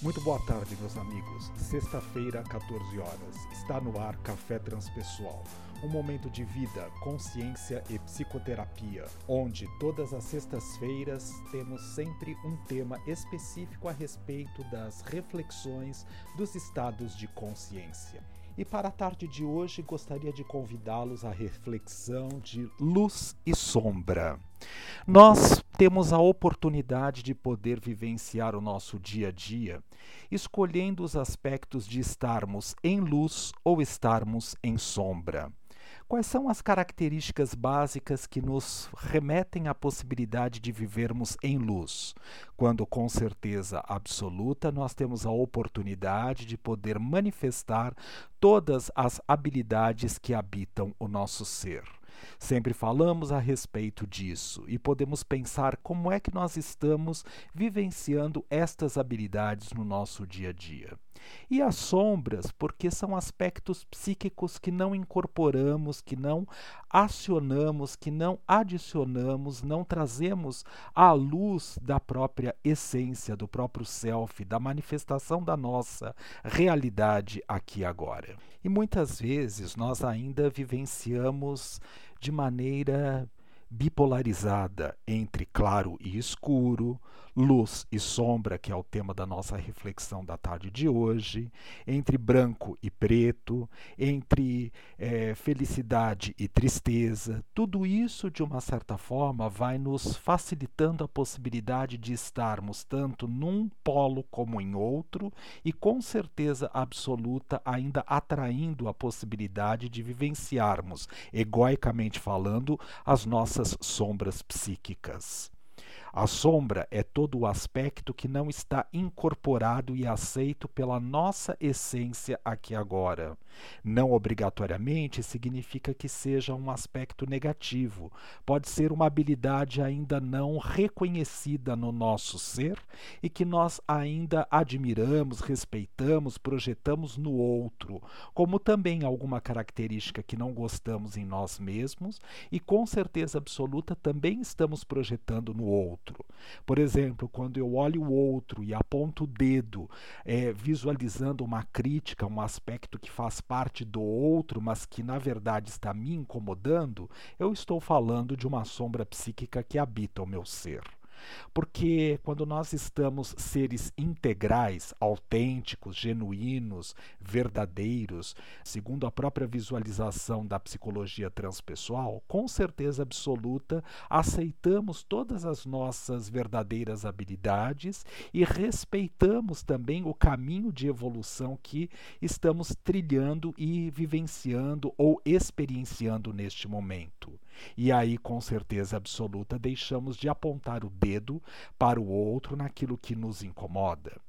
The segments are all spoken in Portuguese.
Muito boa tarde, meus amigos. Sexta-feira, 14 horas. Está no ar Café Transpessoal. Um momento de vida, consciência e psicoterapia, onde todas as sextas-feiras temos sempre um tema específico a respeito das reflexões dos estados de consciência. E para a tarde de hoje gostaria de convidá-los à reflexão de luz e sombra. Nós temos a oportunidade de poder vivenciar o nosso dia a dia, escolhendo os aspectos de estarmos em luz ou estarmos em sombra. Quais são as características básicas que nos remetem à possibilidade de vivermos em luz? Quando, com certeza absoluta, nós temos a oportunidade de poder manifestar todas as habilidades que habitam o nosso ser. Sempre falamos a respeito disso e podemos pensar como é que nós estamos vivenciando estas habilidades no nosso dia a dia. E as sombras, porque são aspectos psíquicos que não incorporamos, que não acionamos, que não adicionamos, não trazemos à luz da própria essência, do próprio self, da manifestação da nossa realidade aqui agora. E muitas vezes nós ainda vivenciamos de maneira bipolarizada entre claro e escuro, luz e sombra, que é o tema da nossa reflexão da tarde de hoje, entre branco e preto, entre é, felicidade e tristeza. Tudo isso, de uma certa forma, vai nos facilitando a possibilidade de estarmos tanto num polo como em outro, e com certeza absoluta, ainda atraindo a possibilidade de vivenciarmos, egoicamente falando, as nossas sombras psíquicas. A sombra é todo o aspecto que não está incorporado e aceito pela nossa essência aqui agora. Não obrigatoriamente significa que seja um aspecto negativo. Pode ser uma habilidade ainda não reconhecida no nosso ser e que nós ainda admiramos, respeitamos, projetamos no outro, como também alguma característica que não gostamos em nós mesmos e com certeza absoluta também estamos projetando no outro outro. Por exemplo, quando eu olho o outro e aponto o dedo, é, visualizando uma crítica, um aspecto que faz parte do outro, mas que na verdade está me incomodando, eu estou falando de uma sombra psíquica que habita o meu ser. Porque quando nós estamos seres integrais, autênticos, genuínos, verdadeiros, segundo a própria visualização da psicologia transpessoal, com certeza absoluta aceitamos todas as nossas verdadeiras habilidades e respeitamos também o caminho de evolução que estamos trilhando e vivenciando ou experienciando neste momento. E aí, com certeza absoluta, deixamos de apontar o dedo para o outro naquilo que nos incomoda.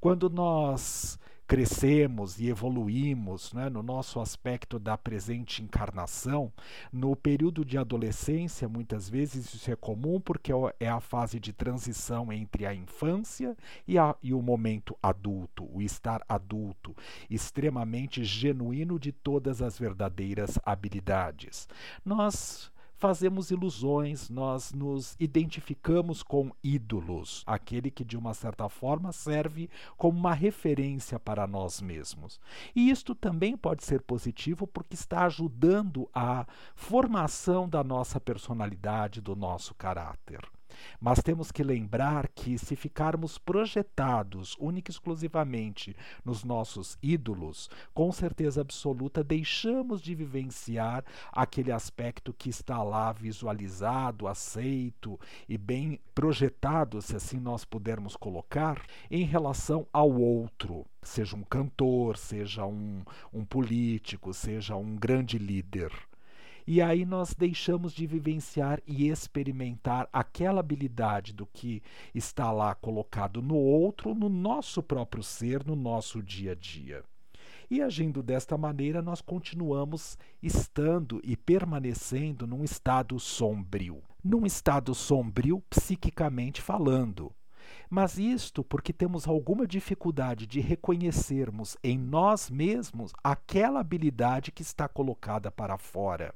Quando nós crescemos e evoluímos né, no nosso aspecto da presente encarnação, no período de adolescência, muitas vezes isso é comum porque é a fase de transição entre a infância e, a, e o momento adulto, o estar adulto, extremamente genuíno de todas as verdadeiras habilidades. Nós fazemos ilusões, nós nos identificamos com ídolos, aquele que de uma certa forma serve como uma referência para nós mesmos. E isto também pode ser positivo porque está ajudando a formação da nossa personalidade, do nosso caráter. Mas temos que lembrar que se ficarmos projetados única e exclusivamente nos nossos ídolos, com certeza absoluta deixamos de vivenciar aquele aspecto que está lá visualizado, aceito e bem projetado, se assim nós pudermos colocar, em relação ao outro seja um cantor, seja um, um político, seja um grande líder. E aí nós deixamos de vivenciar e experimentar aquela habilidade do que está lá colocado no outro, no nosso próprio ser, no nosso dia a dia. E agindo desta maneira, nós continuamos estando e permanecendo num estado sombrio. Num estado sombrio, psiquicamente falando. Mas isto porque temos alguma dificuldade de reconhecermos em nós mesmos aquela habilidade que está colocada para fora.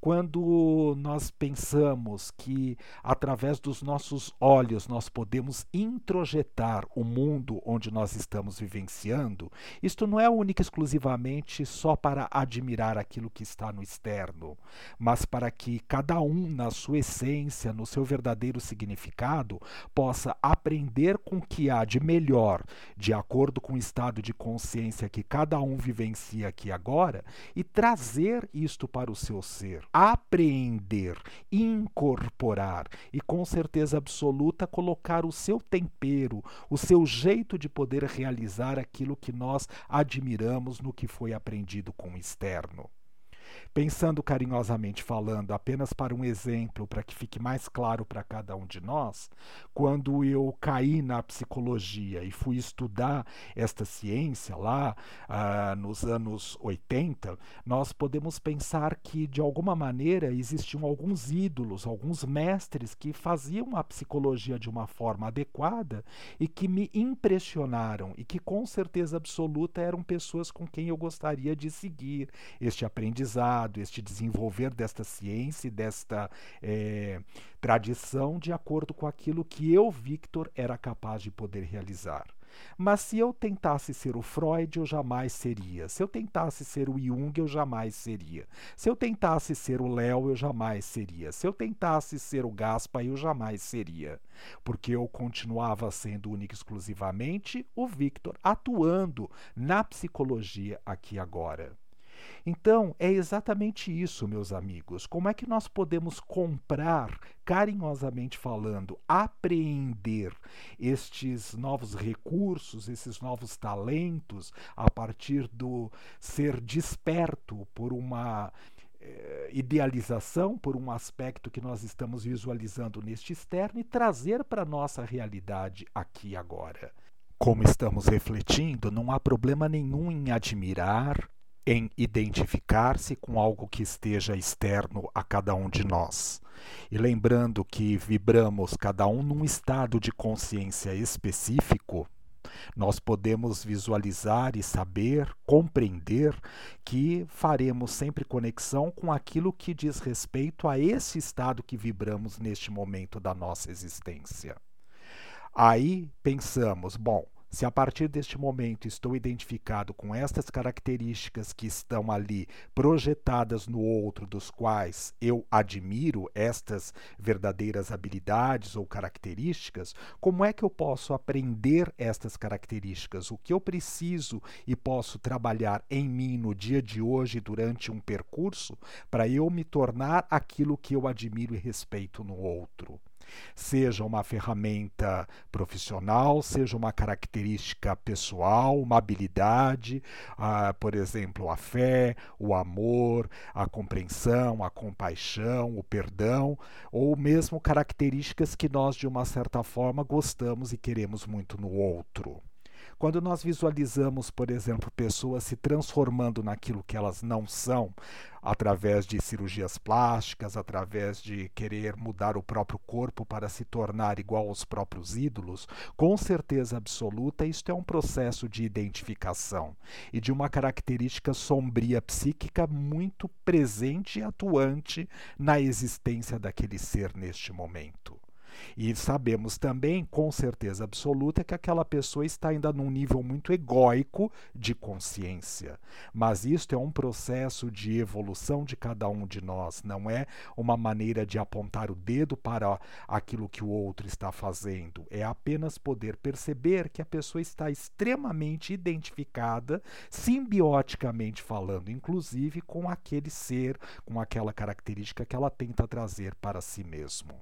Quando nós pensamos que através dos nossos olhos nós podemos introjetar o mundo onde nós estamos vivenciando, isto não é única e exclusivamente só para admirar aquilo que está no externo, mas para que cada um, na sua essência, no seu verdadeiro significado, possa aprender com o que há de melhor, de acordo com o estado de consciência que cada um vivencia aqui agora, e trazer isto para o seu ser apreender, incorporar e, com certeza absoluta, colocar o seu tempero, o seu jeito de poder realizar aquilo que nós admiramos no que foi aprendido com o externo. Pensando carinhosamente falando, apenas para um exemplo, para que fique mais claro para cada um de nós, quando eu caí na psicologia e fui estudar esta ciência lá ah, nos anos 80, nós podemos pensar que, de alguma maneira, existiam alguns ídolos, alguns mestres que faziam a psicologia de uma forma adequada e que me impressionaram e que, com certeza absoluta, eram pessoas com quem eu gostaria de seguir este aprendizado este desenvolver desta ciência e desta é, tradição de acordo com aquilo que eu, Victor, era capaz de poder realizar. Mas se eu tentasse ser o Freud, eu jamais seria. Se eu tentasse ser o Jung, eu jamais seria. Se eu tentasse ser o Léo, eu jamais seria. Se eu tentasse ser o Gaspa, eu jamais seria. Porque eu continuava sendo único exclusivamente o Victor, atuando na psicologia aqui agora. Então, é exatamente isso, meus amigos. Como é que nós podemos comprar, carinhosamente falando, apreender estes novos recursos, esses novos talentos, a partir do ser desperto por uma eh, idealização por um aspecto que nós estamos visualizando neste externo e trazer para a nossa realidade aqui agora. Como estamos refletindo, não há problema nenhum em admirar, em identificar-se com algo que esteja externo a cada um de nós. E lembrando que vibramos cada um num estado de consciência específico, nós podemos visualizar e saber, compreender que faremos sempre conexão com aquilo que diz respeito a esse estado que vibramos neste momento da nossa existência. Aí pensamos, bom, se a partir deste momento estou identificado com estas características que estão ali projetadas no outro, dos quais eu admiro estas verdadeiras habilidades ou características, como é que eu posso aprender estas características? O que eu preciso e posso trabalhar em mim no dia de hoje durante um percurso para eu me tornar aquilo que eu admiro e respeito no outro? Seja uma ferramenta profissional, seja uma característica pessoal, uma habilidade, ah, por exemplo, a fé, o amor, a compreensão, a compaixão, o perdão, ou mesmo características que nós, de uma certa forma, gostamos e queremos muito no outro. Quando nós visualizamos, por exemplo, pessoas se transformando naquilo que elas não são, através de cirurgias plásticas, através de querer mudar o próprio corpo para se tornar igual aos próprios ídolos, com certeza absoluta, isto é um processo de identificação e de uma característica sombria psíquica muito presente e atuante na existência daquele ser neste momento. E sabemos também, com certeza absoluta, que aquela pessoa está ainda num nível muito egóico de consciência. Mas isto é um processo de evolução de cada um de nós, não é uma maneira de apontar o dedo para aquilo que o outro está fazendo. É apenas poder perceber que a pessoa está extremamente identificada, simbioticamente falando, inclusive com aquele ser, com aquela característica que ela tenta trazer para si mesmo.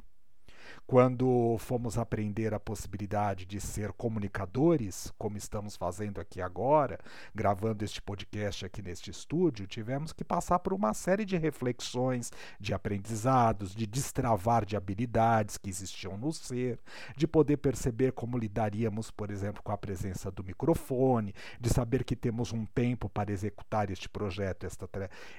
Quando fomos aprender a possibilidade de ser comunicadores, como estamos fazendo aqui agora, gravando este podcast aqui neste estúdio, tivemos que passar por uma série de reflexões, de aprendizados, de destravar de habilidades que existiam no ser, de poder perceber como lidaríamos, por exemplo, com a presença do microfone, de saber que temos um tempo para executar este projeto, esta,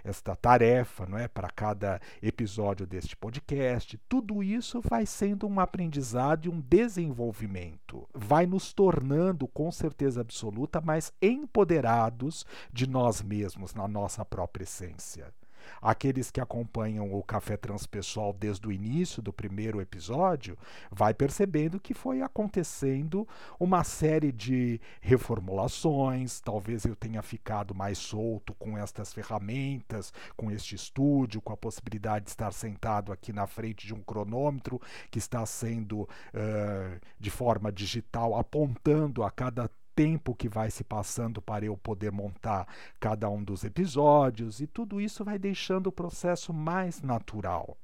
esta tarefa, não é, para cada episódio deste podcast. Tudo isso vai sendo um aprendizado e um desenvolvimento. Vai nos tornando, com certeza absoluta, mais empoderados de nós mesmos, na nossa própria essência. Aqueles que acompanham o Café Transpessoal desde o início do primeiro episódio, vai percebendo que foi acontecendo uma série de reformulações, talvez eu tenha ficado mais solto com estas ferramentas, com este estúdio, com a possibilidade de estar sentado aqui na frente de um cronômetro que está sendo uh, de forma digital apontando a cada tempo que vai se passando para eu poder montar cada um dos episódios, e tudo isso vai deixando o processo mais natural.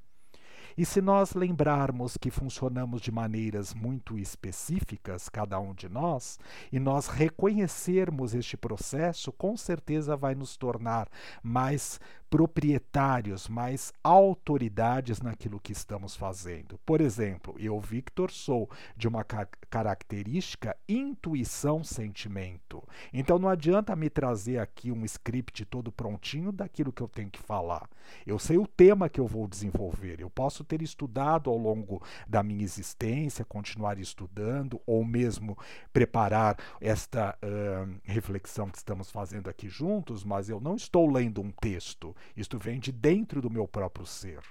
E se nós lembrarmos que funcionamos de maneiras muito específicas, cada um de nós, e nós reconhecermos este processo, com certeza vai nos tornar mais proprietários, mais autoridades naquilo que estamos fazendo. Por exemplo, eu, Victor, sou de uma ca característica intuição-sentimento. Então não adianta me trazer aqui um script todo prontinho daquilo que eu tenho que falar. Eu sei o tema que eu vou desenvolver. Eu posso ter estudado ao longo da minha existência, continuar estudando, ou mesmo preparar esta uh, reflexão que estamos fazendo aqui juntos, mas eu não estou lendo um texto. Isto vem de dentro do meu próprio ser.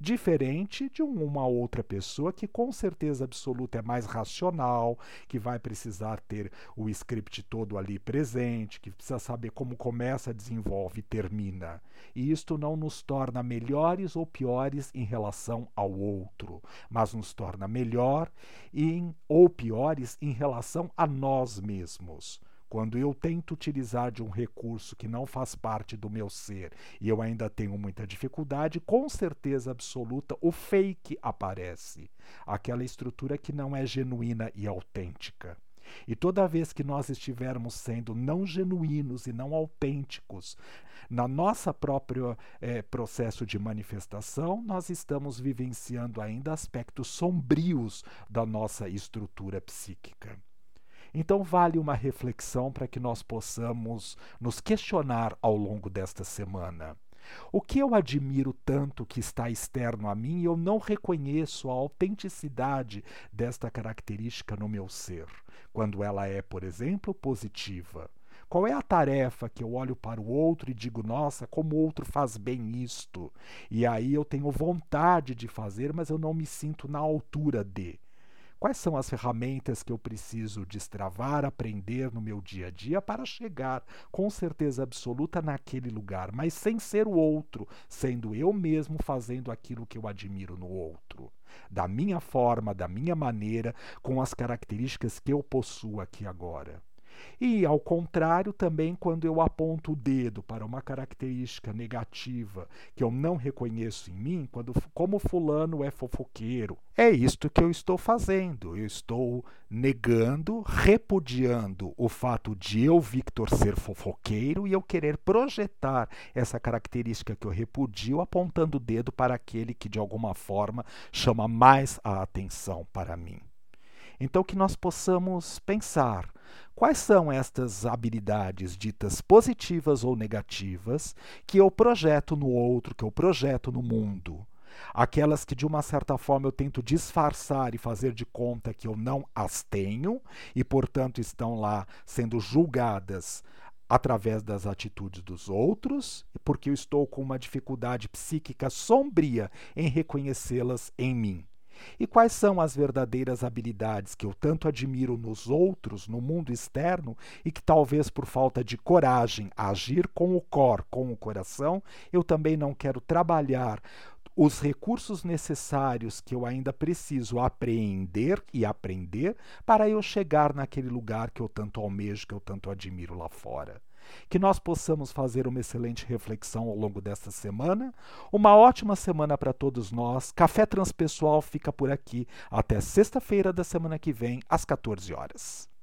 Diferente de uma outra pessoa que, com certeza absoluta, é mais racional, que vai precisar ter o script todo ali presente, que precisa saber como começa, desenvolve e termina. E isto não nos torna melhores ou piores em relação ao outro, mas nos torna melhor em, ou piores em relação a nós mesmos. Quando eu tento utilizar de um recurso que não faz parte do meu ser e eu ainda tenho muita dificuldade, com certeza absoluta o fake aparece aquela estrutura que não é genuína e autêntica. E toda vez que nós estivermos sendo não genuínos e não autênticos na nossa própria é, processo de manifestação, nós estamos vivenciando ainda aspectos sombrios da nossa estrutura psíquica. Então, vale uma reflexão para que nós possamos nos questionar ao longo desta semana. O que eu admiro tanto que está externo a mim, eu não reconheço a autenticidade desta característica no meu ser, quando ela é, por exemplo, positiva. Qual é a tarefa que eu olho para o outro e digo, nossa, como o outro faz bem isto? E aí eu tenho vontade de fazer, mas eu não me sinto na altura de. Quais são as ferramentas que eu preciso destravar, aprender no meu dia a dia para chegar com certeza absoluta naquele lugar, mas sem ser o outro, sendo eu mesmo fazendo aquilo que eu admiro no outro? Da minha forma, da minha maneira, com as características que eu possuo aqui agora. E, ao contrário, também quando eu aponto o dedo para uma característica negativa que eu não reconheço em mim, quando como fulano é fofoqueiro, é isto que eu estou fazendo. Eu estou negando, repudiando o fato de eu, Victor, ser fofoqueiro e eu querer projetar essa característica que eu repudio apontando o dedo para aquele que de alguma forma chama mais a atenção para mim. Então, que nós possamos pensar quais são estas habilidades ditas positivas ou negativas que eu projeto no outro, que eu projeto no mundo. Aquelas que de uma certa forma eu tento disfarçar e fazer de conta que eu não as tenho e, portanto, estão lá sendo julgadas através das atitudes dos outros, porque eu estou com uma dificuldade psíquica sombria em reconhecê-las em mim. E quais são as verdadeiras habilidades que eu tanto admiro nos outros, no mundo externo, e que talvez por falta de coragem a agir com o cor, com o coração, eu também não quero trabalhar os recursos necessários que eu ainda preciso apreender e aprender para eu chegar naquele lugar que eu tanto almejo, que eu tanto admiro lá fora. Que nós possamos fazer uma excelente reflexão ao longo desta semana. Uma ótima semana para todos nós. Café Transpessoal fica por aqui até sexta-feira da semana que vem, às 14 horas.